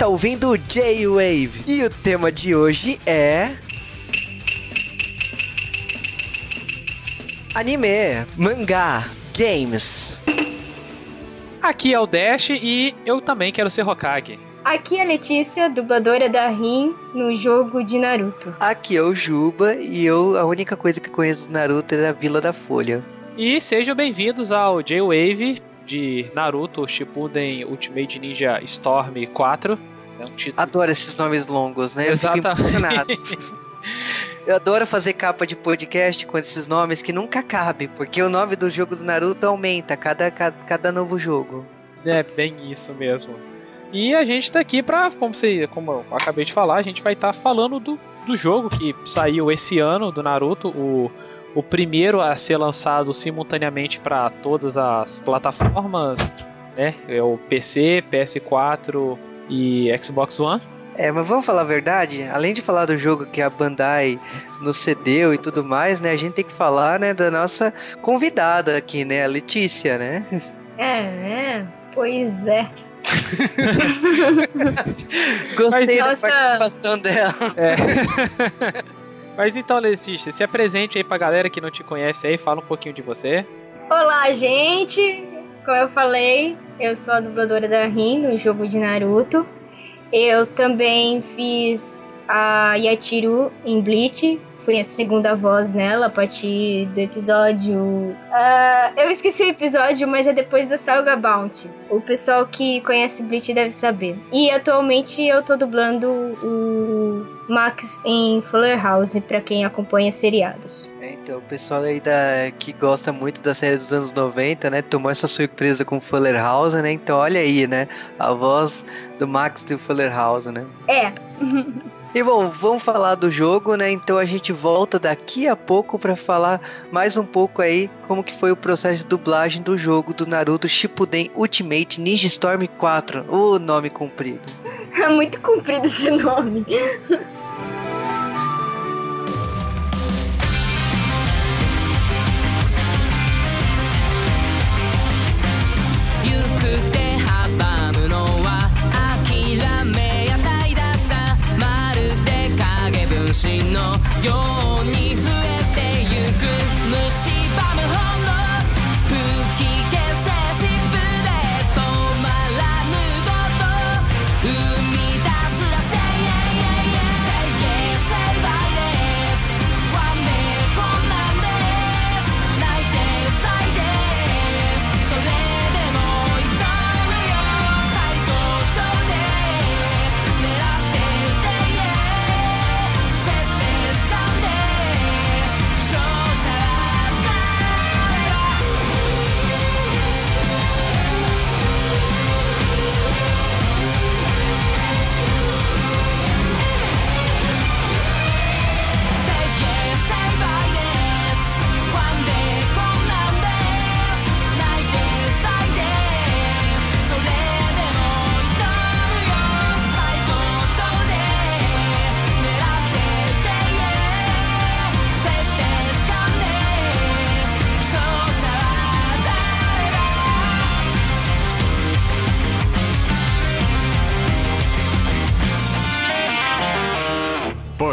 Você está ouvindo o J-Wave e o tema de hoje é. Anime, mangá, games. Aqui é o Dash e eu também quero ser Hokage. Aqui é a Letícia, dubladora da Rin no jogo de Naruto. Aqui é o Juba e eu a única coisa que conheço do Naruto é a Vila da Folha. E sejam bem-vindos ao J-Wave de Naruto Shippuden Ultimate Ninja Storm 4. É um título... Adoro esses nomes longos, né? Exatamente. Eu adoro fazer capa de podcast com esses nomes que nunca cabe, porque o nome do jogo do Naruto aumenta cada, cada, cada novo jogo. É, bem isso mesmo. E a gente tá aqui pra, como, você, como eu acabei de falar, a gente vai estar tá falando do, do jogo que saiu esse ano do Naruto, o o primeiro a ser lançado simultaneamente para todas as plataformas, né? É o PC, PS4 e Xbox One. É, mas vamos falar a verdade? Além de falar do jogo que a Bandai nos cedeu e tudo mais, né? A gente tem que falar, né, da nossa convidada aqui, né? A Letícia, né? É, é. Pois é. Gostei da participação dela. É. Mas então, Letícia, se apresente aí pra galera que não te conhece aí, fala um pouquinho de você. Olá, gente! Como eu falei, eu sou a dubladora da Rin no jogo de Naruto. Eu também fiz a Yachiru em Bleach, fui a segunda voz nela a partir do episódio. Uh, eu esqueci o episódio, mas é depois da Saga Bounty. O pessoal que conhece Bleach deve saber. E atualmente eu tô dublando o Max em Fuller House, para quem acompanha seriados. É, então, o pessoal aí da, que gosta muito da série dos anos 90, né? Tomou essa surpresa com Fuller House, né? Então olha aí, né? A voz do Max do Fuller House, né? É. E bom, vamos falar do jogo, né? Então a gente volta daqui a pouco para falar mais um pouco aí como que foi o processo de dublagem do jogo do Naruto Shippuden Ultimate Ninja Storm 4. O nome comprido. É muito comprido esse nome. 有。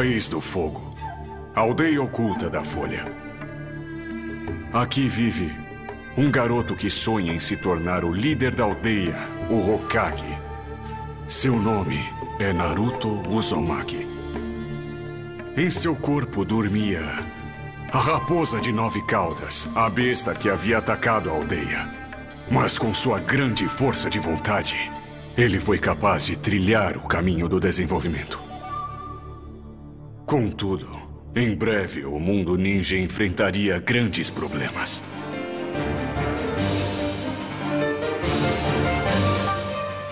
País do Fogo. Aldeia oculta da Folha. Aqui vive um garoto que sonha em se tornar o líder da aldeia, o Hokage. Seu nome é Naruto Uzumaki. Em seu corpo dormia a raposa de nove caudas, a besta que havia atacado a aldeia. Mas com sua grande força de vontade, ele foi capaz de trilhar o caminho do desenvolvimento. Contudo, em breve o mundo ninja enfrentaria grandes problemas.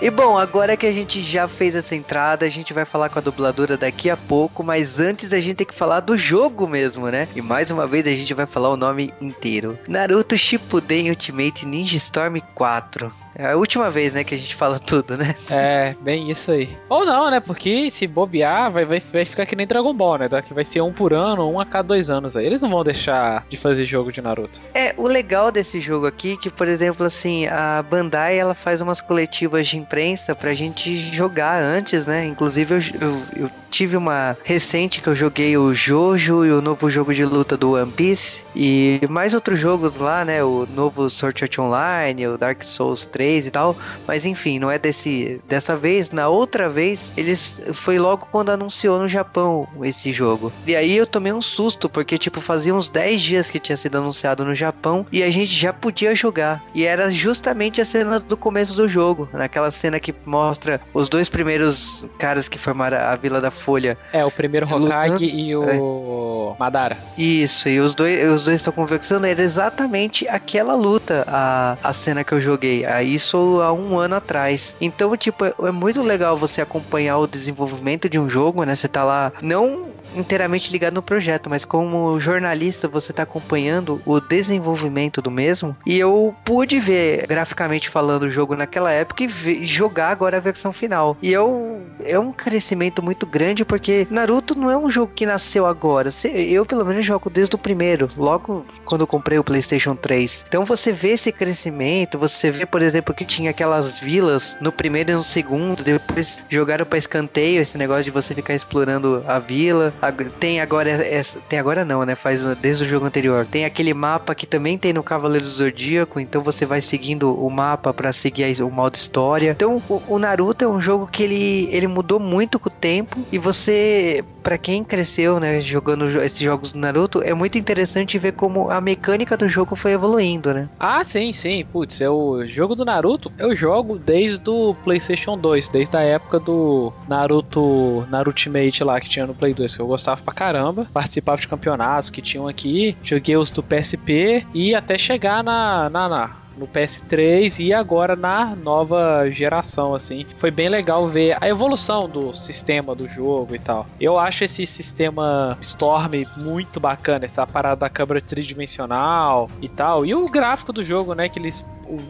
E bom, agora que a gente já fez essa entrada, a gente vai falar com a dubladora daqui a pouco, mas antes a gente tem que falar do jogo mesmo, né? E mais uma vez a gente vai falar o nome inteiro. Naruto Shippuden Ultimate Ninja Storm 4. É a última vez, né, que a gente fala tudo, né? É, bem isso aí. Ou não, né? Porque se bobear, vai, vai, vai ficar que nem Dragon Ball, né? Que vai ser um por ano, um a cada dois anos aí. Eles não vão deixar de fazer jogo de Naruto. É, o legal desse jogo aqui, que, por exemplo, assim, a Bandai, ela faz umas coletivas de imprensa pra gente jogar antes, né? Inclusive eu, eu, eu tive uma recente que eu joguei o Jojo e o novo jogo de luta do One Piece e mais outros jogos lá, né? O novo Sword Art Online, o Dark Souls 3 e tal. Mas enfim, não é desse dessa vez. Na outra vez, eles foi logo quando anunciou no Japão esse jogo. E aí eu tomei um susto porque tipo fazia uns 10 dias que tinha sido anunciado no Japão e a gente já podia jogar. E era justamente a cena do começo do jogo, naquela cena que mostra os dois primeiros caras que formaram a Vila da Folha. É, o primeiro Hokage e o é. Madara. Isso, e os dois os dois estão conversando, era exatamente aquela luta, a, a cena que eu joguei. A isso há um ano atrás. Então, tipo, é, é muito legal você acompanhar o desenvolvimento de um jogo, né? Você tá lá, não inteiramente ligado no projeto, mas como jornalista você está acompanhando o desenvolvimento do mesmo. E eu pude ver graficamente falando o jogo naquela época e jogar agora a versão final. E eu é um crescimento muito grande porque Naruto não é um jogo que nasceu agora. Eu pelo menos jogo desde o primeiro, logo quando eu comprei o PlayStation 3. Então você vê esse crescimento, você vê, por exemplo, que tinha aquelas vilas no primeiro e no segundo, depois jogaram para escanteio esse negócio de você ficar explorando a vila. Tem agora essa, tem agora não, né? Faz desde o jogo anterior. Tem aquele mapa que também tem no Cavaleiro do Zodíaco, então você vai seguindo o mapa para seguir o modo história. Então o, o, Naruto é um jogo que ele, ele mudou muito com o tempo e você, para quem cresceu, né, jogando esses jogos do Naruto, é muito interessante ver como a mecânica do jogo foi evoluindo, né? Ah, sim, sim. Putz, é o jogo do Naruto. Eu jogo desde o PlayStation 2, desde a época do Naruto Naruto Ultimate lá que tinha no Play 2, que eu gostava pra caramba. Participava de campeonatos que tinham aqui. Joguei os do PSP e até chegar na, na, na no PS3 e agora na nova geração, assim. Foi bem legal ver a evolução do sistema do jogo e tal. Eu acho esse sistema Storm muito bacana, essa parada da câmera tridimensional e tal. E o gráfico do jogo, né, que eles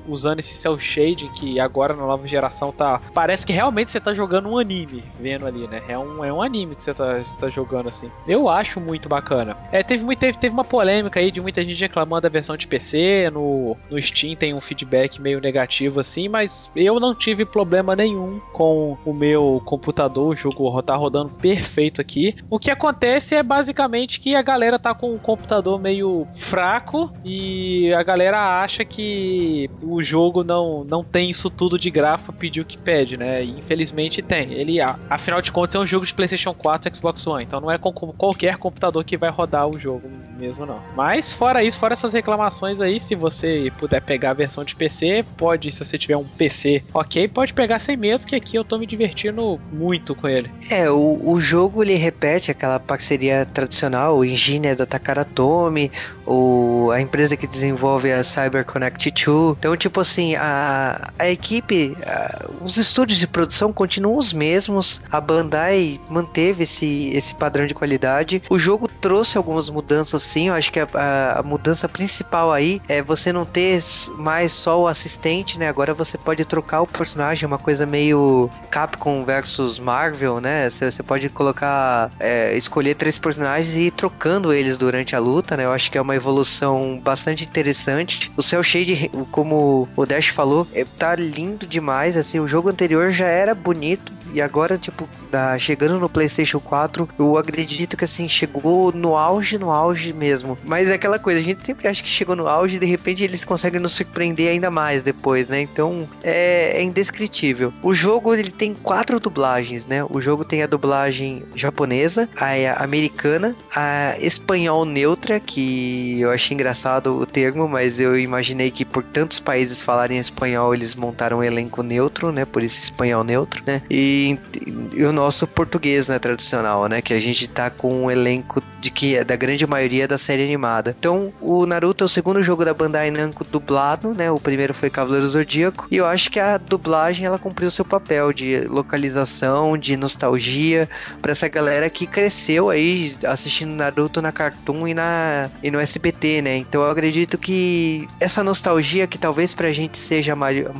usando esse cel shading que agora na nova geração tá. Parece que realmente você tá jogando um anime, vendo ali, né? É um, é um anime que você tá, tá jogando assim. Eu acho muito bacana. É, teve, teve, teve uma polêmica aí de muita gente reclamando da versão de PC. No, no Steam tem um feedback meio negativo assim, mas eu não tive problema nenhum com o meu computador. O jogo tá rodando perfeito aqui. O que acontece é basicamente que a galera tá com o computador meio fraco e a galera acha que o jogo não, não tem isso tudo de gráfico pedir o que pede, né? E infelizmente tem. Ele, afinal de contas, é um jogo de PlayStation 4 e Xbox One, então não é com qualquer computador que vai rodar o jogo mesmo, não. Mas fora isso, fora essas reclamações aí, se você puder pegar a versão de PC, pode, se você tiver um PC, ok, pode pegar sem medo, que aqui eu tô me divertindo muito com ele. É, o, o jogo ele repete aquela parceria tradicional, o é da Takara Tomy, o, a empresa que desenvolve a Cyber Connect 2, então, tipo assim, a, a equipe, a, os estúdios de produção continuam os mesmos. A Bandai manteve esse, esse padrão de qualidade. O jogo trouxe algumas mudanças, sim. Eu acho que a, a, a mudança principal aí é você não ter mais só o assistente, né? Agora você pode trocar o personagem, uma coisa meio Capcom versus Marvel, né? Você, você pode colocar, é, escolher três personagens e ir trocando eles durante a luta, né? Eu acho que é uma evolução bastante interessante. O Cell Shade, como o Dash falou, é, tá lindo demais. Assim, o jogo anterior já era bonito e agora, tipo, da, chegando no PlayStation 4, eu acredito que assim, chegou no auge, no auge mesmo. Mas é aquela coisa, a gente sempre acha que chegou no auge e de repente eles conseguem nos surpreender ainda mais depois, né? Então é, é indescritível. O jogo ele tem quatro dublagens, né? O jogo tem a dublagem japonesa, a americana, a espanhol neutra, que eu achei engraçado o termo, mas eu imaginei que por tantos países falarem espanhol, eles montaram um elenco neutro, né? Por isso espanhol neutro, né? E e, o nosso português, né, tradicional, né, que a gente tá com um elenco de que é da grande maioria da série animada. Então, o Naruto é o segundo jogo da Bandai Namco dublado, né? O primeiro foi Cavaleiro Zodíaco, e eu acho que a dublagem ela cumpriu seu papel de localização, de nostalgia para essa galera que cresceu aí assistindo Naruto na Cartoon e na e no SBT, né? Então, eu acredito que essa nostalgia que talvez pra gente seja maior,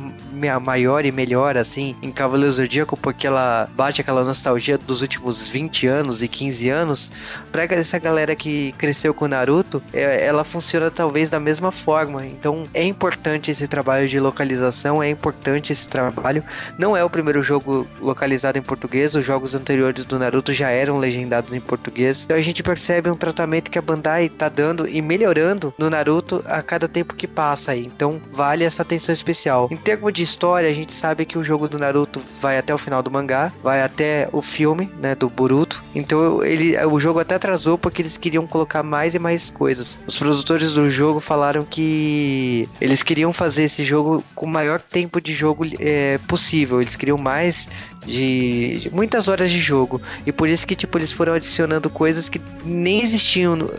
maior e melhor assim em Cavaleiro Zodíaco, porque aquela bate aquela nostalgia dos últimos 20 anos e 15 anos, pra essa galera que cresceu com Naruto, é, ela funciona talvez da mesma forma. Então é importante esse trabalho de localização, é importante esse trabalho. Não é o primeiro jogo localizado em português, os jogos anteriores do Naruto já eram legendados em português. Então a gente percebe um tratamento que a Bandai tá dando e melhorando no Naruto a cada tempo que passa aí. Então vale essa atenção especial. Em termos de história, a gente sabe que o jogo do Naruto vai até o final do mangá, vai até o filme, né, do Boruto. Então ele, o jogo até atrasou porque eles queriam colocar mais e mais coisas. Os produtores do jogo falaram que eles queriam fazer esse jogo com o maior tempo de jogo é, possível. Eles queriam mais de, de, muitas horas de jogo. E por isso que tipo eles foram adicionando coisas que nem existiam no,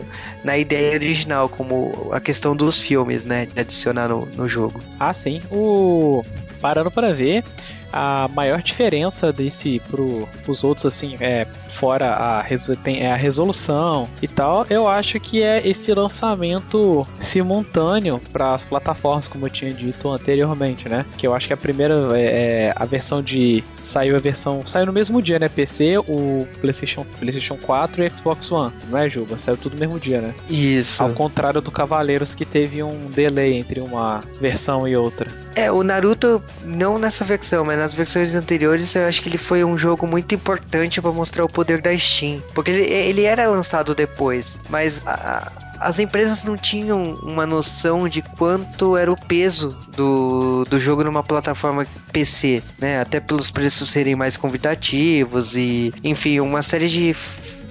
na ideia original, como a questão dos filmes, né, de adicionar no, no jogo. Ah, sim. O parando para ver, a maior diferença desse pro, pros outros, assim, é fora a, tem, é a resolução e tal, eu acho que é esse lançamento simultâneo para as plataformas, como eu tinha dito anteriormente, né? Que eu acho que a primeira é, é, a versão de saiu a versão saiu no mesmo dia, né? PC, o PlayStation, PlayStation 4 e Xbox One, não é, Juba? Saiu tudo no mesmo dia, né? Isso. Ao contrário do Cavaleiros que teve um delay entre uma versão e outra. É, o Naruto não nessa versão, mas nas versões anteriores eu acho que ele foi um jogo muito importante para mostrar o poder da Steam, porque ele, ele era lançado depois, mas a, as empresas não tinham uma noção de quanto era o peso do, do jogo numa plataforma PC, né? Até pelos preços serem mais convidativos e, enfim, uma série de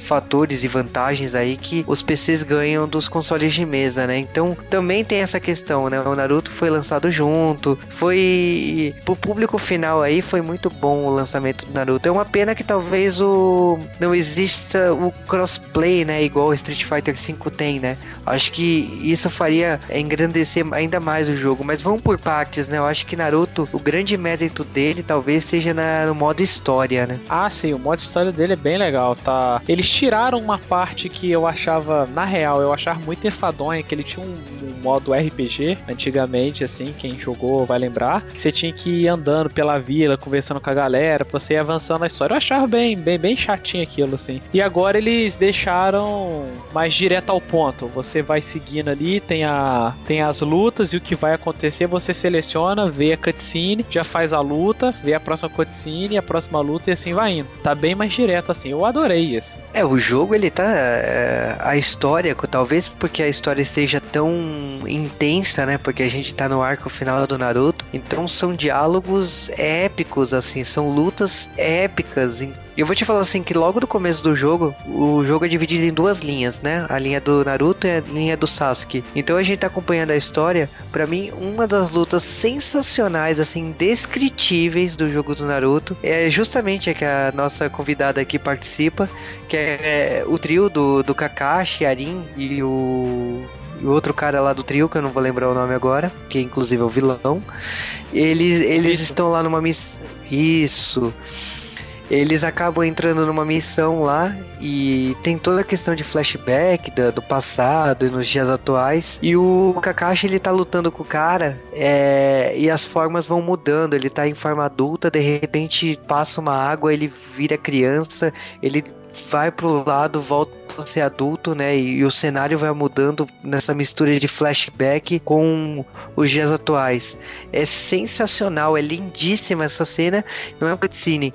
fatores e vantagens aí que os PCs ganham dos consoles de mesa, né? Então também tem essa questão, né? O Naruto foi lançado junto, foi pro público final aí foi muito bom o lançamento do Naruto. É uma pena que talvez o não exista o crossplay, né? Igual Street Fighter V tem, né? Acho que isso faria engrandecer ainda mais o jogo, mas vamos por partes, né? Eu acho que Naruto, o grande mérito dele talvez seja na, no modo história, né? Ah, sim, o modo história dele é bem legal, tá? Eles tiraram uma parte que eu achava, na real, eu achava muito enfadonha, que ele tinha um, um, modo RPG, antigamente, assim, quem jogou vai lembrar, que você tinha que ir andando pela vila, conversando com a galera, pra você ir avançando na história. Eu achava bem, bem, bem chatinho aquilo, assim. E agora eles deixaram mais direto ao ponto. Você vai seguindo ali, tem, a, tem as lutas e o que vai acontecer, você seleciona, vê a cutscene, já faz a luta, vê a próxima cutscene, a próxima luta e assim vai indo. Tá bem mais direto, assim. Eu adorei, assim. É, o jogo ele tá. É, a história, talvez porque a história esteja tão intensa, né? Porque a gente tá no arco final do Naruto. Então são diálogos épicos, assim, são lutas épicas. Eu vou te falar assim que logo no começo do jogo, o jogo é dividido em duas linhas, né? A linha do Naruto e a linha do Sasuke. Então a gente tá acompanhando a história. Para mim, uma das lutas sensacionais, assim, descritíveis do jogo do Naruto é justamente a que a nossa convidada aqui participa, que é o trio do, do Kakashi, Arin e o o outro cara lá do trio, que eu não vou lembrar o nome agora, que inclusive é o vilão. Eles, eles estão lá numa missão. Isso eles acabam entrando numa missão lá e tem toda a questão de flashback do, do passado e nos dias atuais. E o Kakashi ele tá lutando com o cara é, e as formas vão mudando. Ele tá em forma adulta, de repente passa uma água, ele vira criança, ele vai pro lado, volta a ser adulto, né? E, e, o cenário vai mudando nessa mistura de flashback com os dias atuais. É sensacional, é lindíssima essa cena. Não é um cutscene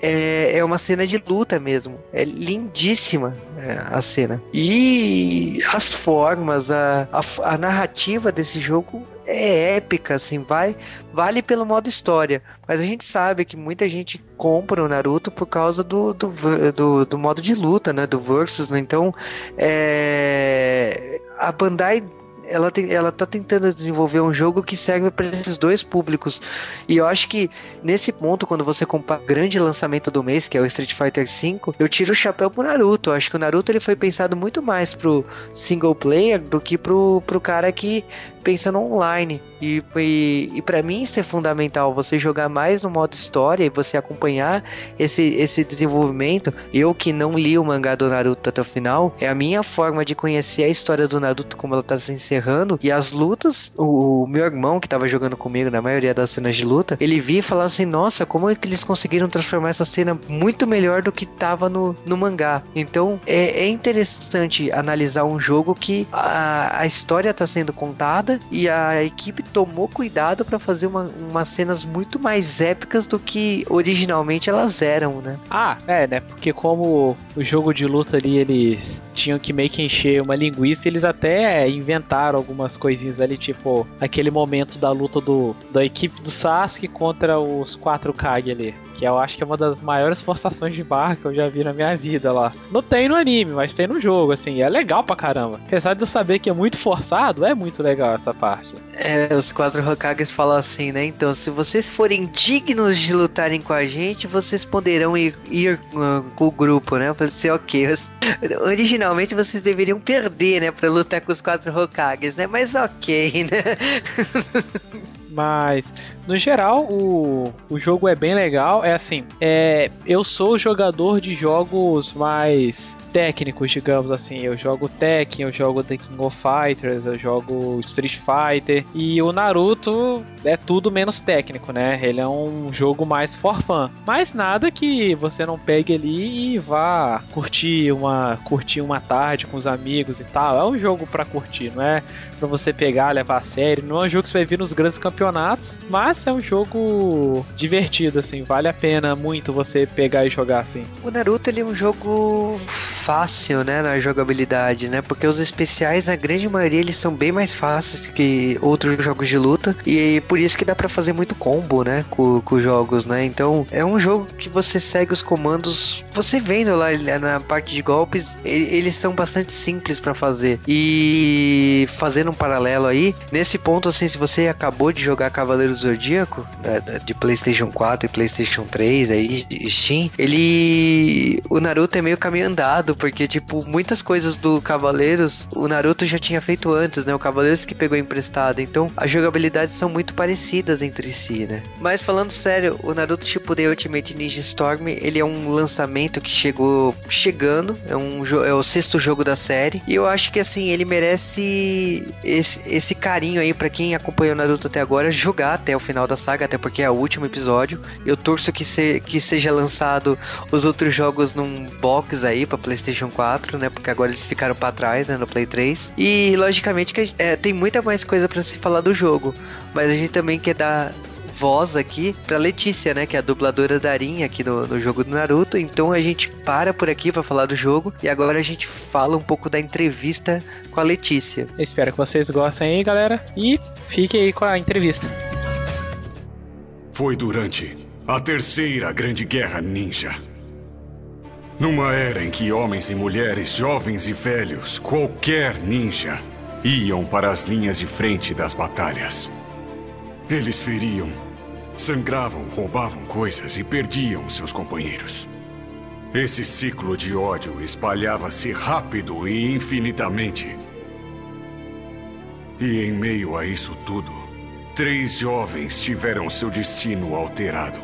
é, é uma cena de luta mesmo. É lindíssima é, a cena. E as formas, a, a, a narrativa desse jogo é épica, assim, vai, vale pelo modo história. Mas a gente sabe que muita gente compra o Naruto por causa do, do, do, do modo de luta, né? Do Versus, né? Então, é, a Bandai ela, tem, ela tá tentando desenvolver um jogo que serve para esses dois públicos. E eu acho que nesse ponto, quando você compara o grande lançamento do mês, que é o Street Fighter V, eu tiro o chapéu pro Naruto. Eu acho que o Naruto ele foi pensado muito mais pro single player do que pro, pro cara que pensa no online. E, e, e para mim isso é fundamental, você jogar mais no modo história e você acompanhar esse, esse desenvolvimento. Eu que não li o mangá do Naruto até o final, é a minha forma de conhecer a história do Naruto como ela tá se encerrando. E as lutas, o, o meu irmão que tava jogando comigo na maioria das cenas de luta, ele via e falava assim: Nossa, como é que eles conseguiram transformar essa cena muito melhor do que tava no, no mangá? Então é, é interessante analisar um jogo que a, a história tá sendo contada e a equipe tomou cuidado para fazer uma, umas cenas muito mais épicas do que originalmente elas eram, né? Ah, é, né? Porque como o jogo de luta ali, eles tinham que meio que encher uma linguiça, eles até inventaram algumas coisinhas ali, tipo aquele momento da luta do, da equipe do Sasuke contra os quatro Kage ali. Que eu acho que é uma das maiores forçações de barra que eu já vi na minha vida lá. Não tem no anime, mas tem no jogo, assim. É legal pra caramba. Apesar de eu saber que é muito forçado, é muito legal essa parte. É, os quatro Hokages falam assim, né? Então, se vocês forem dignos de lutarem com a gente, vocês poderão ir, ir uh, com o grupo, né? Eu falei assim, ok. Originalmente vocês deveriam perder, né? Pra lutar com os quatro Hokages, né? Mas ok, né? Mas, no geral, o, o jogo é bem legal. É assim, é, eu sou jogador de jogos mais técnicos, digamos assim. Eu jogo Tekken, eu jogo The King of Fighters, eu jogo Street Fighter. E o Naruto é tudo menos técnico, né? Ele é um jogo mais for fun. Mas nada que você não pegue ali e vá curtir uma, curtir uma tarde com os amigos e tal. É um jogo para curtir, não é para você pegar, levar a sério. Não é um jogo que você vai vir nos grandes campeonatos, mas é um jogo divertido, assim. Vale a pena muito você pegar e jogar, assim. O Naruto, ele é um jogo fácil, né, na jogabilidade, né? Porque os especiais, na grande maioria, eles são bem mais fáceis que outros jogos de luta. E por isso que dá para fazer muito combo, né, com, com jogos, né? Então, é um jogo que você segue os comandos, você vendo lá na parte de golpes, eles são bastante simples para fazer. E fazendo um paralelo aí, nesse ponto, assim, se você acabou de jogar Cavaleiro Zodíaco, de PlayStation 4 e PlayStation 3, aí, Steam, ele. O Naruto é meio caminho andado porque, tipo, muitas coisas do Cavaleiros o Naruto já tinha feito antes, né? O Cavaleiros que pegou emprestado. Então, as jogabilidades são muito parecidas entre si, né? Mas falando sério, o Naruto Shippuden Ultimate Ninja Storm, ele é um lançamento que chegou chegando, é um é o sexto jogo da série, e eu acho que assim, ele merece esse, esse carinho aí para quem acompanhou o Naruto até agora jogar até o final da saga, até porque é o último episódio. Eu torço que, se, que seja lançado os outros jogos num box aí para PlayStation PlayStation 4, né? Porque agora eles ficaram para trás, né? No Play 3. E logicamente que é, tem muita mais coisa para se falar do jogo. Mas a gente também quer dar voz aqui pra Letícia, né? Que é a dubladora da Arin aqui no, no jogo do Naruto. Então a gente para por aqui para falar do jogo. E agora a gente fala um pouco da entrevista com a Letícia. Eu espero que vocês gostem aí, galera. E fiquem aí com a entrevista. Foi durante a terceira grande guerra ninja numa era em que homens e mulheres, jovens e velhos, qualquer ninja, iam para as linhas de frente das batalhas. Eles feriam, sangravam, roubavam coisas e perdiam seus companheiros. Esse ciclo de ódio espalhava-se rápido e infinitamente. E em meio a isso tudo, três jovens tiveram seu destino alterado.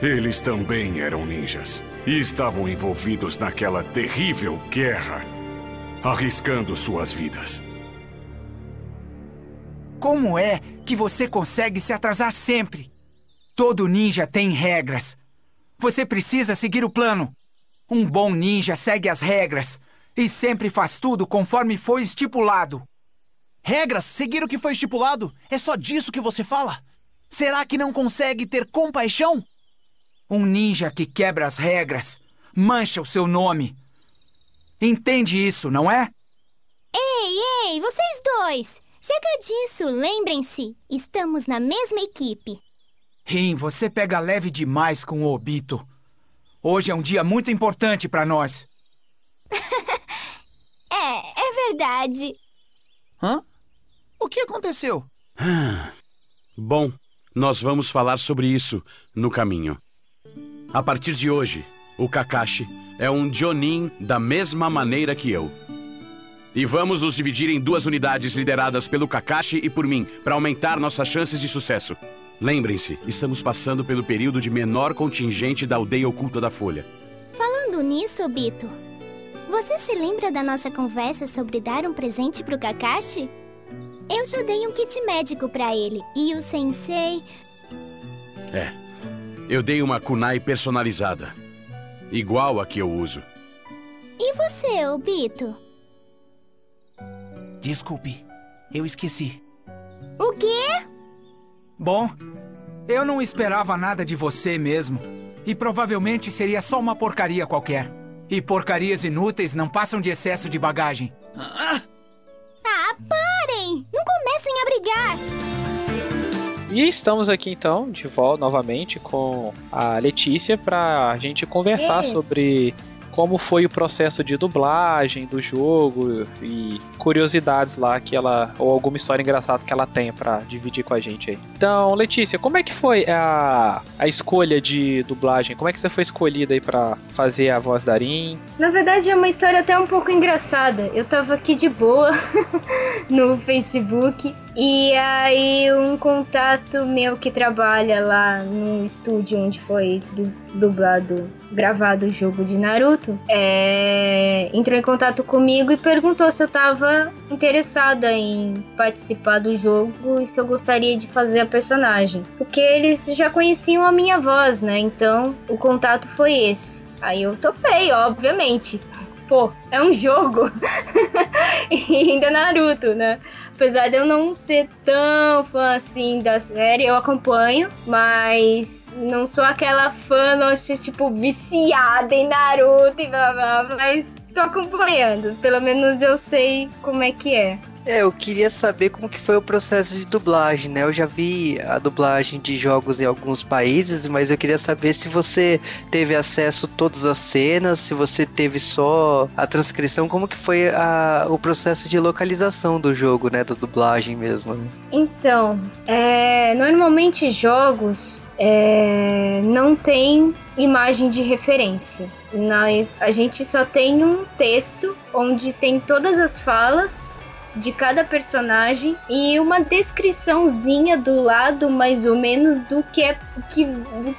Eles também eram ninjas e estavam envolvidos naquela terrível guerra, arriscando suas vidas. Como é que você consegue se atrasar sempre? Todo ninja tem regras. Você precisa seguir o plano. Um bom ninja segue as regras e sempre faz tudo conforme foi estipulado. Regras? Seguir o que foi estipulado? É só disso que você fala? Será que não consegue ter compaixão? Um ninja que quebra as regras mancha o seu nome. Entende isso, não é? Ei, ei, vocês dois! Chega disso, lembrem-se, estamos na mesma equipe. Rim, você pega leve demais com o Obito. Hoje é um dia muito importante para nós. é, é verdade. Hã? O que aconteceu? Bom, nós vamos falar sobre isso no caminho. A partir de hoje, o Kakashi é um Jonin da mesma maneira que eu. E vamos nos dividir em duas unidades lideradas pelo Kakashi e por mim, para aumentar nossas chances de sucesso. Lembrem-se, estamos passando pelo período de menor contingente da aldeia oculta da Folha. Falando nisso, Bito, você se lembra da nossa conversa sobre dar um presente pro Kakashi? Eu já dei um kit médico pra ele e o sensei. É. Eu dei uma kunai personalizada. Igual a que eu uso. E você, Obito? Desculpe, eu esqueci. O quê? Bom, eu não esperava nada de você mesmo. E provavelmente seria só uma porcaria qualquer. E porcarias inúteis não passam de excesso de bagagem. Ah, parem! Não comecem a brigar! E estamos aqui então, de volta novamente com a Letícia para a gente conversar Ei. sobre como foi o processo de dublagem do jogo e curiosidades lá que ela ou alguma história engraçada que ela tem pra dividir com a gente aí. Então, Letícia, como é que foi a, a escolha de dublagem? Como é que você foi escolhida aí pra fazer a voz da Rin? Na verdade é uma história até um pouco engraçada. Eu tava aqui de boa no Facebook e aí um contato meu que trabalha lá no estúdio onde foi du- dublado, gravado o jogo de Naruto, é, entrou em contato comigo e perguntou se eu tava interessada em participar do jogo e se eu gostaria de fazer a personagem. Porque eles já conheciam a minha voz, né? Então o contato foi esse. Aí eu topei, obviamente. Pô, é um jogo. e ainda Naruto, né? Apesar de eu não ser tão fã assim da série, eu acompanho, mas não sou aquela fã, nossa, tipo, viciada em Naruto e blá blá, mas tô acompanhando. Pelo menos eu sei como é que é. É, eu queria saber como que foi o processo de dublagem, né? Eu já vi a dublagem de jogos em alguns países, mas eu queria saber se você teve acesso a todas as cenas, se você teve só a transcrição, como que foi a- o processo de localização do jogo, né? Da dublagem mesmo. né? Então, é, normalmente jogos é, não tem imagem de referência. Nós, a gente só tem um texto onde tem todas as falas de cada personagem e uma descriçãozinha do lado mais ou menos do que é que,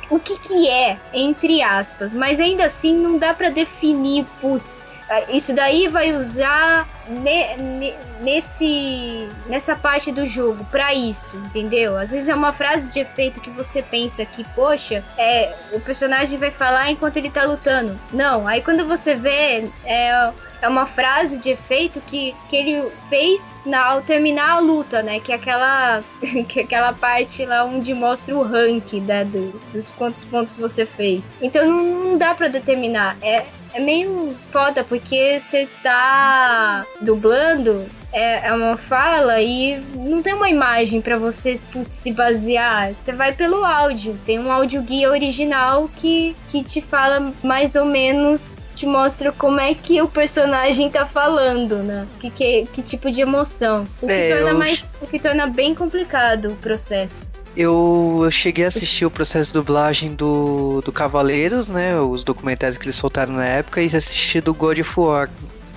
o que, que é entre aspas, mas ainda assim não dá pra definir, putz, ah, isso daí vai usar ne- ne- nesse nessa parte do jogo pra isso, entendeu? Às vezes é uma frase de efeito que você pensa que, poxa, é o personagem vai falar enquanto ele tá lutando. Não, aí quando você vê é é uma frase de efeito que, que ele fez na, ao terminar a luta, né? Que é aquela, que é aquela parte lá onde mostra o rank né, do- dos quantos pontos você fez. Então não, não dá pra determinar. É, é meio foda porque você tá dublando. É, é uma fala e não tem uma imagem pra você putz, se basear. Você vai pelo áudio. Tem um áudio guia original que, que te fala mais ou menos te mostra como é que o personagem tá falando, né? Que, que, que tipo de emoção. O que, É, torna eu- mais, o que torna bem complicado o processo. Eu, eu cheguei a assistir o processo de dublagem do, do Cavaleiros, né? Os documentários que eles soltaram na época, e assisti do God of War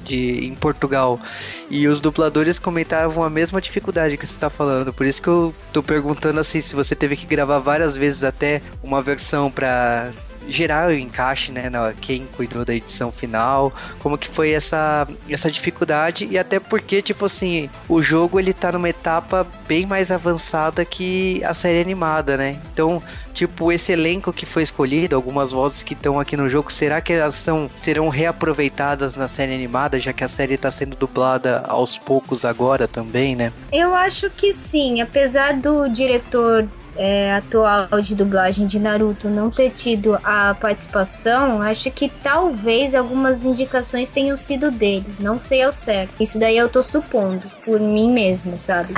de, em Portugal. E os dubladores comentavam a mesma dificuldade que você está falando. Por isso que eu tô perguntando assim se você teve que gravar várias vezes até uma versão para gerar o encaixe, né, na quem cuidou da edição final, como que foi essa essa dificuldade e até porque tipo assim, o jogo ele tá numa etapa bem mais avançada que a série animada, né? Então, tipo, esse elenco que foi escolhido, algumas vozes que estão aqui no jogo, será que elas são serão reaproveitadas na série animada, já que a série tá sendo dublada aos poucos agora também, né? Eu acho que sim, apesar do diretor é, atual de dublagem de Naruto não ter tido a participação, acho que talvez algumas indicações tenham sido dele. Não sei ao certo. Isso daí eu tô supondo, por mim mesma, sabe?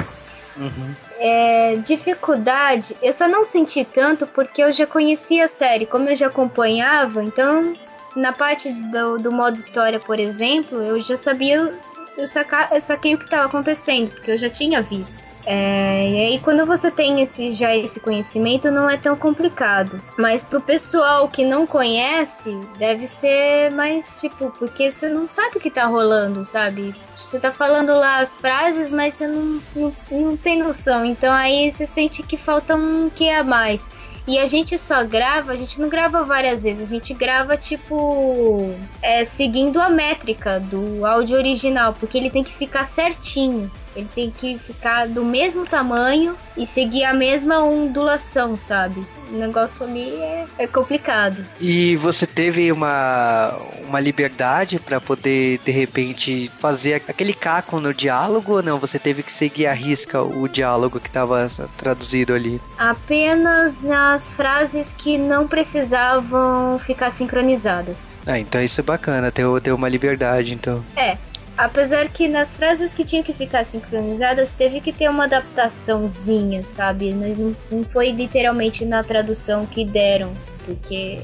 É, dificuldade, eu só não senti tanto porque eu já conhecia a série, como eu já acompanhava, então na parte do, do modo história, por exemplo, eu já sabia, eu, saca, eu saquei o que estava acontecendo, porque eu já tinha visto. É, e aí quando você tem esse, já esse conhecimento não é tão complicado. Mas pro pessoal que não conhece, deve ser mais tipo, porque você não sabe o que tá rolando, sabe? Você tá falando lá as frases, mas você não, não, não tem noção. Então aí você sente que falta um que a mais. E a gente só grava, a gente não grava várias vezes, a gente grava tipo é, seguindo a métrica do áudio original, porque ele tem que ficar certinho. Ele tem que ficar do mesmo tamanho e seguir a mesma ondulação, sabe? O negócio ali é, é complicado. E você teve uma, uma liberdade para poder, de repente, fazer aquele caco no diálogo ou não? Você teve que seguir a risca o diálogo que estava traduzido ali? Apenas as frases que não precisavam ficar sincronizadas. Ah, então isso é bacana, ter, ter uma liberdade, então. É, Apesar que nas frases que tinham que ficar sincronizadas, teve que ter uma adaptaçãozinha, sabe? Não, não foi literalmente na tradução que deram, porque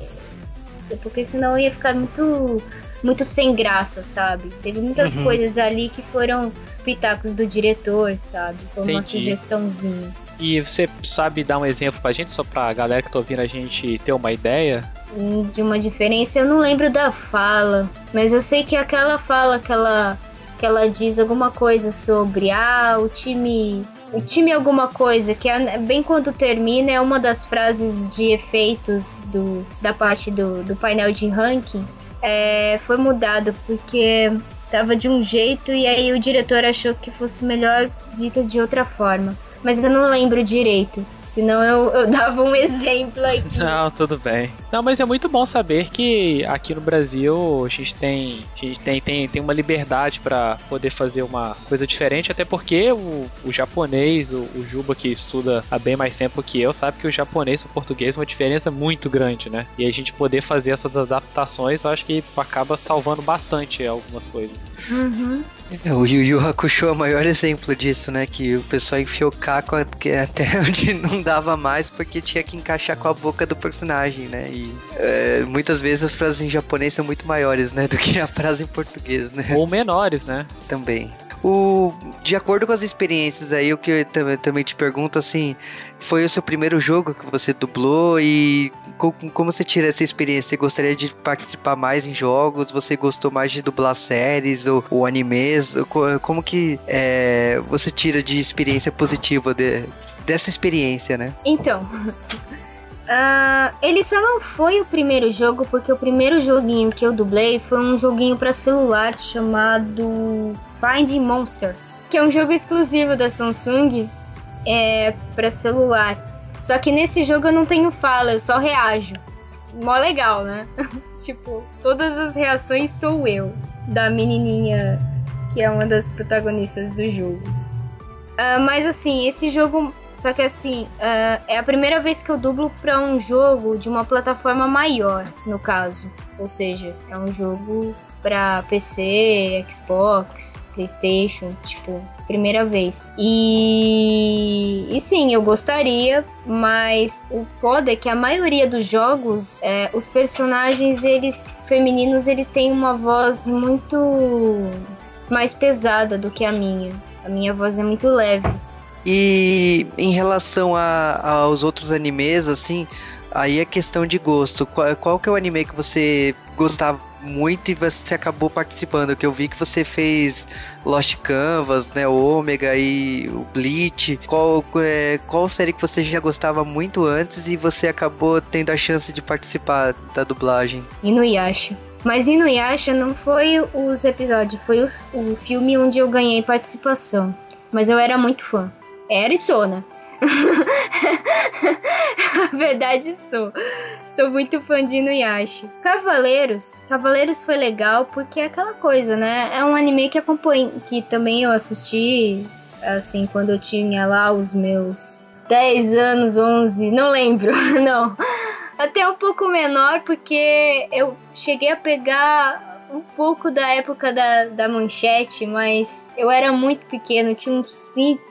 porque senão ia ficar muito muito sem graça, sabe? Teve muitas uhum. coisas ali que foram pitacos do diretor, sabe? Foi uma Entendi. sugestãozinha. E você sabe dar um exemplo pra gente, só pra galera que tá ouvindo a gente ter uma ideia? De uma diferença. Eu não lembro da fala, mas eu sei que aquela fala que ela, que ela diz alguma coisa sobre ah, o time. O time alguma coisa, que é bem quando termina, é uma das frases de efeitos do, da parte do, do painel de ranking. É, foi mudado porque tava de um jeito e aí o diretor achou que fosse melhor dita de outra forma. Mas eu não lembro direito. Senão eu, eu dava um exemplo aqui. Não, tudo bem. Não, mas é muito bom saber que aqui no Brasil a gente tem, a gente tem, tem, tem uma liberdade para poder fazer uma coisa diferente, até porque o, o japonês, o, o, Juba que estuda há bem mais tempo que eu, sabe que o japonês e o português é uma diferença muito grande, né? E a gente poder fazer essas adaptações, eu acho que acaba salvando bastante algumas coisas. Uhum. É, o Yu Yu Hakusho é o maior exemplo disso, né? Que o pessoal enfiou caco até onde não dava mais porque tinha que encaixar com a boca do personagem, né? E é, muitas vezes as frases em japonês são muito maiores, né? Do que a frase em português, né? Ou menores, né? Também. O, de acordo com as experiências aí, o que eu também, também te pergunto, assim, foi o seu primeiro jogo que você dublou e como, como você tira essa experiência? Você gostaria de participar mais em jogos? Você gostou mais de dublar séries ou, ou animes? Como que é, você tira de experiência positiva de, dessa experiência, né? Então, uh, ele só não foi o primeiro jogo, porque o primeiro joguinho que eu dublei foi um joguinho para celular chamado Finding Monsters, que é um jogo exclusivo da Samsung é, para celular. Só que nesse jogo eu não tenho fala, eu só reajo. Mó legal, né? tipo, todas as reações sou eu, da menininha que é uma das protagonistas do jogo. Uh, mas assim, esse jogo só que assim, uh, é a primeira vez que eu dublo para um jogo de uma plataforma maior, no caso. Ou seja, é um jogo para PC, Xbox, PlayStation, tipo, primeira vez. E, e sim, eu gostaria, mas o foda é que a maioria dos jogos, é, os personagens, eles femininos, eles têm uma voz muito mais pesada do que a minha. A minha voz é muito leve. E em relação a, aos outros animes, assim, aí é questão de gosto. Qual, qual que é o anime que você gostava muito e você acabou participando? Que eu vi que você fez Lost Canvas, né, Ômega e o Bleach. Qual, é, qual série que você já gostava muito antes e você acabou tendo a chance de participar da dublagem? Inuyasha. Mas Inuyasha não foi os episódios, foi o, o filme onde eu ganhei participação. Mas eu era muito fã. Era e sou, né? A verdade sou. Sou muito fã de Inuyasha. Cavaleiros. Cavaleiros foi legal porque é aquela coisa, né? É um anime que acompanha, que também eu assisti assim quando eu tinha lá os meus 10 anos, 11, não lembro, não. Até um pouco menor porque eu cheguei a pegar um pouco da época da, da manchete, mas eu era muito pequeno, tinha uns 5,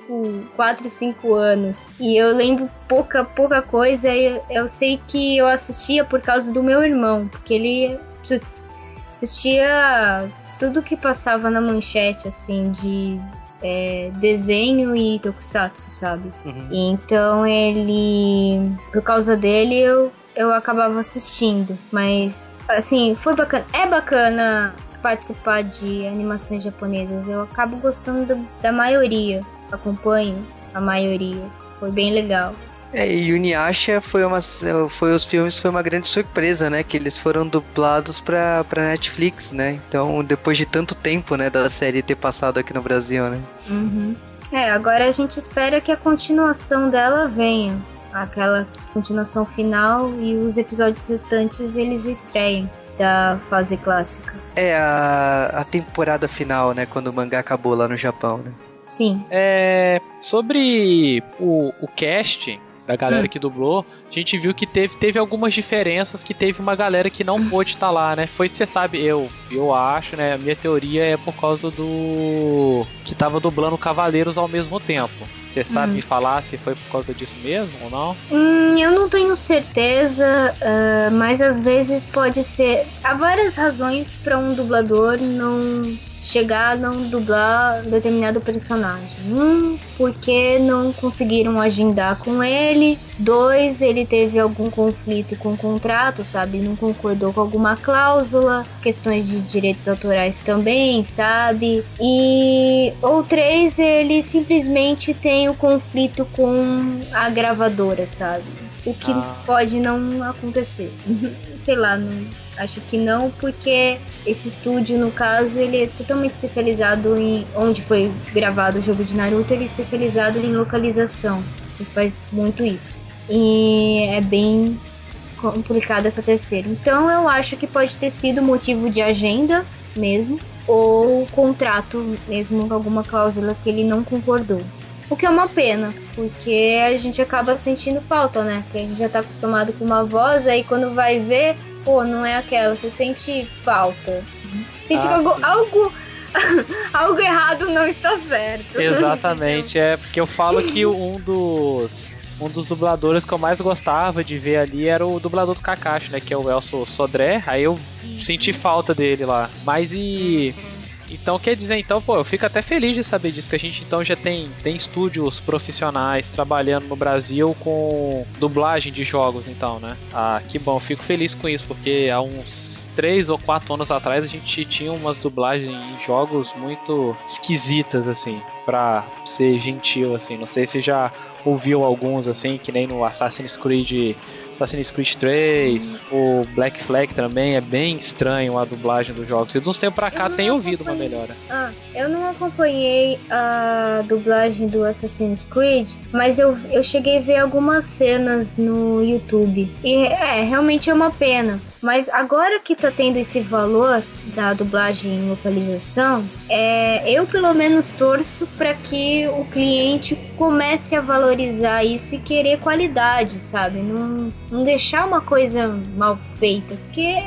4, 5 anos. E eu lembro pouca, pouca coisa. Eu, eu sei que eu assistia por causa do meu irmão, porque ele putz, assistia tudo que passava na manchete, assim, de é, desenho e tokusatsu, sabe? Uhum. Então ele. Por causa dele eu, eu acabava assistindo. Mas, assim, foi bacana. É bacana participar de animações japonesas. Eu acabo gostando da maioria. Acompanho a maioria. Foi bem legal. É, e Yuniasha foi uma foi os filmes foi uma grande surpresa, né, que eles foram dublados para para Netflix, né? Então, depois de tanto tempo, né, da série ter passado aqui no Brasil, né? Uhum. É, agora a gente espera que a continuação dela venha, aquela continuação final e os episódios restantes eles estreiem da fase clássica. É a, a temporada final, né, quando o mangá acabou lá no Japão, né? Sim. É, sobre o, o cast, da galera hum. que dublou, a gente viu que teve, teve algumas diferenças, que teve uma galera que não pôde estar tá lá, né? Foi, você sabe, eu, eu acho, né? A minha teoria é por causa do. que tava dublando Cavaleiros ao mesmo tempo. Você sabe hum. me falar se foi por causa disso mesmo ou não? Hum, eu não tenho certeza, uh, mas às vezes pode ser. Há várias razões para um dublador não chegar a dublar determinado personagem. Um, porque não conseguiram agendar com ele. Dois, ele teve algum conflito com o contrato, sabe? Não concordou com alguma cláusula. Questões de direitos autorais também, sabe? E. Ou três, ele simplesmente tem o conflito com a gravadora, sabe? O que ah. pode não acontecer. Sei lá, não Acho que não, porque esse estúdio, no caso, ele é totalmente especializado em onde foi gravado o jogo de Naruto, ele é especializado em localização. Ele faz muito isso. E é bem complicada essa terceira. Então eu acho que pode ter sido motivo de agenda mesmo, ou contrato mesmo, alguma cláusula que ele não concordou. O que é uma pena, porque a gente acaba sentindo falta, né? Porque a gente já tá acostumado com uma voz, aí quando vai ver, pô, não é aquela, você sente falta. Sente ah, algo, algo, algo errado não está certo. Exatamente, é porque eu falo que um dos um dos dubladores que eu mais gostava de ver ali era o dublador do Kakashi, né, que é o Elso Sodré. Aí eu senti falta dele lá. Mas e então quer dizer, então, pô, eu fico até feliz de saber disso, que a gente então já tem, tem estúdios profissionais trabalhando no Brasil com dublagem de jogos, então, né? Ah, que bom, fico feliz com isso, porque há uns três ou quatro anos atrás a gente tinha umas dublagens em jogos muito esquisitas, assim, pra ser gentil, assim. Não sei se já ouviu alguns, assim, que nem no Assassin's Creed Assassin's Creed 3, o Black Flag também é bem estranho a dublagem dos jogos. E de uns tempos pra cá tem ouvido uma melhora. Ah, eu não acompanhei a dublagem do Assassin's Creed, mas eu, eu cheguei a ver algumas cenas no YouTube. E é, realmente é uma pena. Mas agora que tá tendo esse valor da dublagem em localização, é, eu pelo menos torço para que o cliente comece a valorizar isso e querer qualidade, sabe? Não, não deixar uma coisa mal feita, porque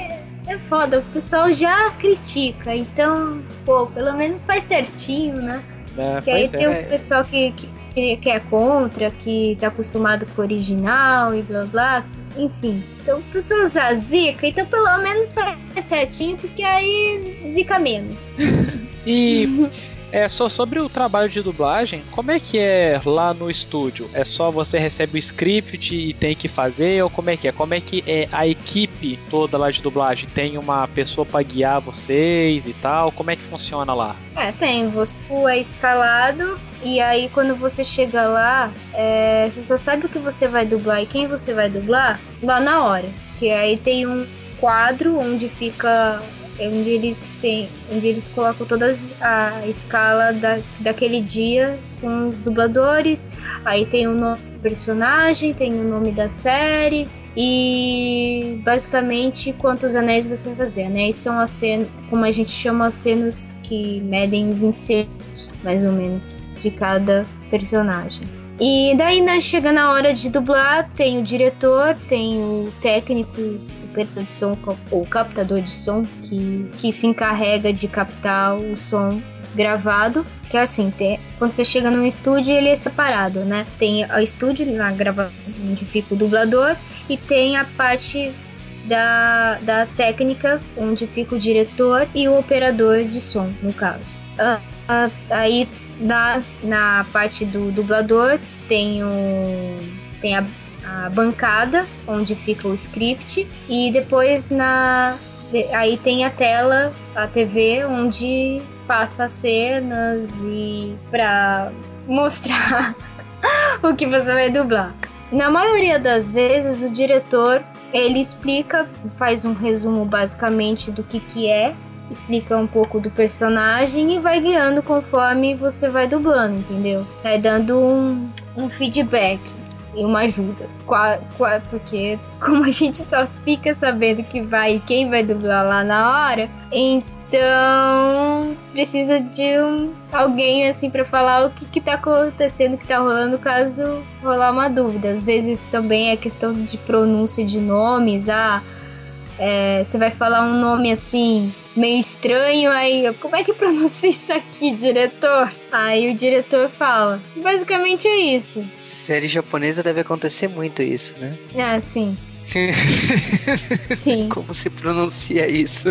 é foda, o pessoal já critica, então, pô, pelo menos faz certinho, né? É, que aí tem o pessoal que, que, que é contra, que tá acostumado com o original e blá blá. Enfim, então o pessoal já zica, então pelo menos faz certinho, porque aí zica menos. E É, só sobre o trabalho de dublagem, como é que é lá no estúdio? É só você recebe o script e tem que fazer, ou como é que é? Como é que é a equipe toda lá de dublagem? Tem uma pessoa para guiar vocês e tal? Como é que funciona lá? É, tem. Você é escalado e aí quando você chega lá, é, você só sabe o que você vai dublar e quem você vai dublar lá na hora. Que aí tem um quadro onde fica é onde eles têm, onde eles colocam toda a escala da, daquele dia com os dubladores. Aí tem o nome do personagem, tem o nome da série e basicamente quantos anéis você vai fazer. Anéis são as cenas, como a gente chama as cenas que medem 20 segundos, mais ou menos, de cada personagem. E daí, né, chega na hora de dublar, tem o diretor, tem o técnico operador de som ou captador de som que, que se encarrega de captar o som gravado, que é assim, tem, quando você chega num estúdio ele é separado, né? Tem o estúdio na gravação onde fica o dublador e tem a parte da, da técnica onde fica o diretor e o operador de som, no caso. Ah, ah, aí na, na parte do dublador tem, o, tem a, a bancada onde fica o script e depois na aí tem a tela, a TV onde passa as cenas e para mostrar o que você vai dublar. Na maioria das vezes o diretor ele explica, faz um resumo basicamente do que que é explica um pouco do personagem e vai guiando conforme você vai dublando, entendeu? Vai dando um, um feedback e uma ajuda. Qua, qua, porque como a gente só fica sabendo que vai quem vai dublar lá na hora, então precisa de um, alguém assim para falar o que, que tá acontecendo, o que tá rolando, caso rolar uma dúvida. Às vezes também é questão de pronúncia de nomes, ah, é, você vai falar um nome assim, meio estranho, aí como é que pronuncia isso aqui, diretor? Aí o diretor fala. Basicamente é isso. Série japonesa deve acontecer muito isso, né? Ah, sim. sim. Como se pronuncia isso?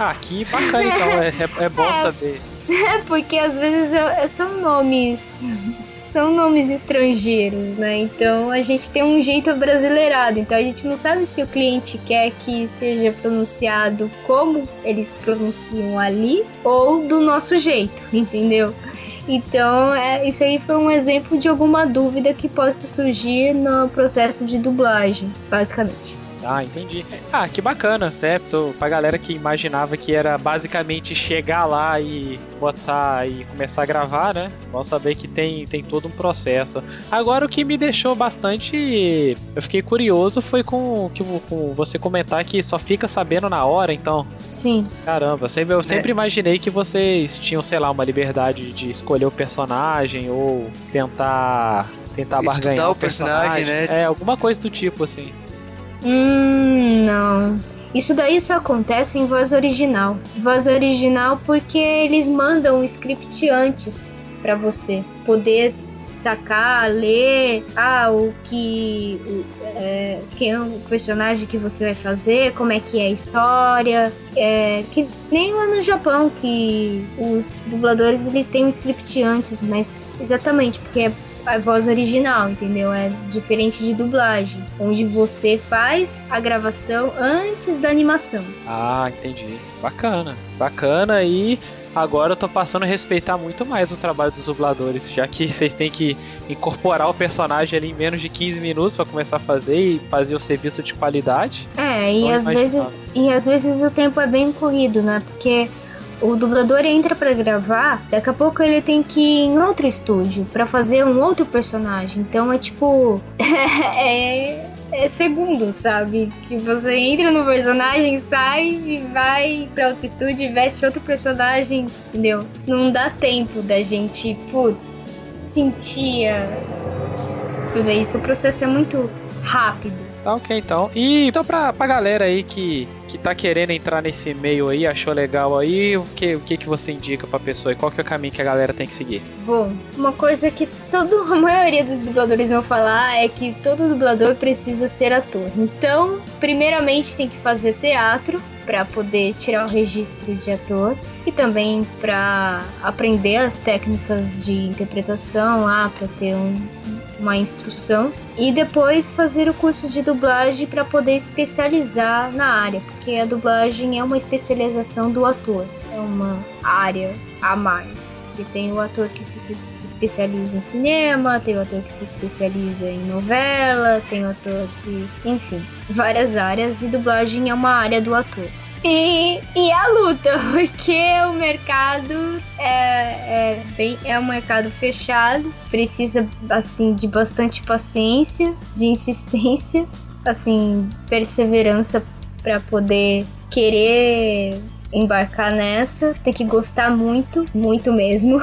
ah, que bacana então, é, é, é bom é, saber. É, porque às vezes são nomes são nomes estrangeiros, né? Então a gente tem um jeito brasileirado. Então a gente não sabe se o cliente quer que seja pronunciado como eles pronunciam ali ou do nosso jeito, entendeu? Então, é, isso aí foi um exemplo de alguma dúvida que possa surgir no processo de dublagem, basicamente. Ah, entendi. Ah, que bacana, até tô, pra galera que imaginava que era basicamente chegar lá e botar e começar a gravar, né? Vamos saber que tem, tem todo um processo. Agora, o que me deixou bastante. Eu fiquei curioso foi com, que, com você comentar que só fica sabendo na hora, então. Sim. Caramba, sempre, eu sempre é. imaginei que vocês tinham, sei lá, uma liberdade de escolher o personagem ou tentar tentar barganhar o personagem, personagem, né? É, alguma coisa do tipo assim. Hum, não. Isso daí só acontece em voz original. Voz original porque eles mandam o script antes para você poder sacar, ler, ah, o que, é, quem é o personagem que você vai fazer, como é que é a história, é, que nem lá no Japão que os dubladores eles têm um script antes, mas exatamente porque é a voz original, entendeu? É diferente de dublagem, onde você faz a gravação antes da animação. Ah, entendi. Bacana. Bacana e agora eu tô passando a respeitar muito mais o trabalho dos dubladores, já que vocês têm que incorporar o personagem ali em menos de 15 minutos para começar a fazer e fazer o serviço de qualidade. É, e às vezes e às vezes o tempo é bem corrido, né? Porque o dublador entra para gravar, daqui a pouco ele tem que ir em outro estúdio para fazer um outro personagem. Então é tipo. é, é segundo, sabe? Que você entra no personagem, sai e vai para outro estúdio e veste outro personagem, entendeu? Não dá tempo da gente, putz, sentir tudo isso. O processo é muito rápido. Tá ok, então. E então pra, pra galera aí que, que tá querendo entrar nesse meio aí, achou legal aí, o que, o que, que você indica pra pessoa e qual que é o caminho que a galera tem que seguir? Bom, uma coisa que todo, a maioria dos dubladores vão falar é que todo dublador precisa ser ator. Então, primeiramente tem que fazer teatro para poder tirar o registro de ator e também para aprender as técnicas de interpretação lá, para ter um, uma instrução e depois fazer o curso de dublagem para poder especializar na área, porque a dublagem é uma especialização do ator, é uma área a mais. E tem o ator que se especializa em cinema, tem o ator que se especializa em novela, tem o ator que, enfim, várias áreas e dublagem é uma área do ator. E, e a luta, porque o mercado é, é, bem, é um mercado fechado, precisa assim de bastante paciência, de insistência, assim, perseverança para poder querer embarcar nessa, tem que gostar muito, muito mesmo,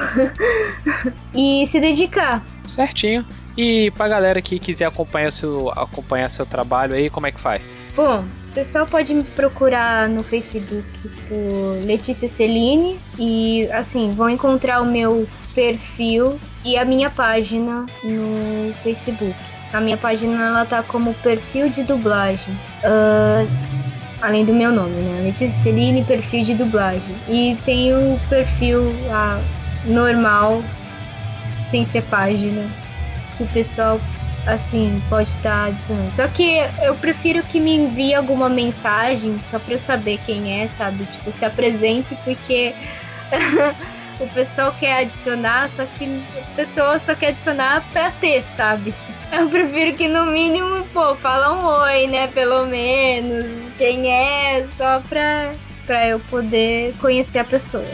e se dedicar. Certinho. E pra galera que quiser acompanhar seu, acompanhar seu trabalho aí, como é que faz? Bom, o pessoal pode me procurar no Facebook por Letícia Celine e assim vão encontrar o meu perfil e a minha página no Facebook. A minha página ela tá como perfil de dublagem. Uh, além do meu nome, né? Letícia Celine, perfil de dublagem. E tem o perfil, a normal, sem ser página. Que o pessoal, assim, pode estar tá adicionando. Só que eu prefiro que me envie alguma mensagem só pra eu saber quem é, sabe? Tipo, se apresente, porque. o pessoal quer adicionar, só que a pessoa só quer adicionar pra ter, sabe? Eu prefiro que no mínimo, pô, fala um oi, né? Pelo menos. Quem é, só pra, pra eu poder conhecer a pessoa.